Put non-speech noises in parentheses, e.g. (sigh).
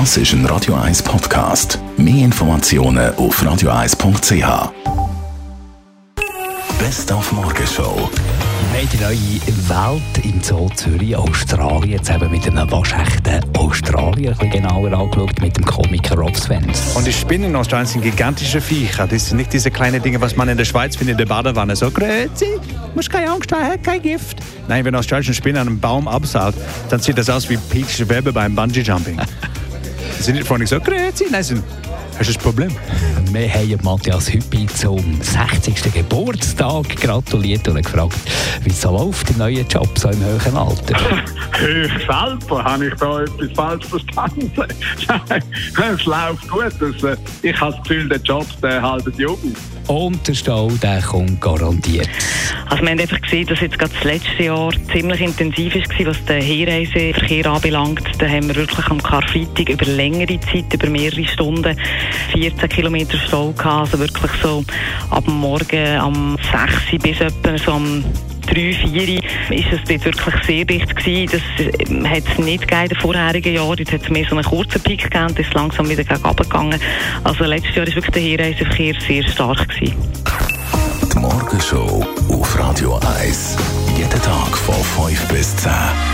Das ist ein Radio 1 Podcast. Mehr Informationen auf radio1.ch. Best auf Morgenshow. Wir haben die neue Welt im Zoo Zürich, Australien, jetzt eben mit einem waschechten Australier ein bisschen genauer angeschaut, mit dem Komiker Rob Svens. Und die Spinnen in Australien sind gigantische Viecher. Das sind nicht diese kleinen Dinge, was man in der Schweiz findet, in der Badewanne. So, Grüezi, muss keine Angst haben, hat kein Gift. Nein, wenn eine australische Spinne an einem Baum absaugt, dann sieht das aus wie Peach Webber beim Bungee-Jumping. (laughs) Sie sind nicht vorne so, Grüezi, nein, sie sind, hast du ein Problem? Wir haben Matthias Hüppi zum 60. Geburtstag gratuliert und gefragt, wie es so läuft im neuen Job, so im höheren Alter. (laughs) Ich selber habe ich da etwas falsch verstanden. (laughs) Es läuft gut. Also, ich habe das Gefühl, der Job der haltet jung. Und der Stau, der kommt garantiert. Also wir haben einfach gesehen, dass jetzt gerade das letzte Jahr ziemlich intensiv war, was den Hinreiseverkehr anbelangt. Da haben wir wirklich am Karfreitag über längere Zeit, über mehrere Stunden, 14 Kilometer Stau gehabt. Also wirklich so ab Morgen am 6 bis etwa so am 3, 4 ist es dort wirklich sehr dicht gewesen. Das hat es nicht gegeben in den vorherigen Jahren. Jetzt hat es mehr so einen kurzen Peak gegeben und ist langsam wieder gegen gegangen. Also letztes Jahr war wirklich der Hinreiseverkehr sehr stark gewesen. Die Morgenshow auf Radio 1. Jeden Tag von 5 bis 10.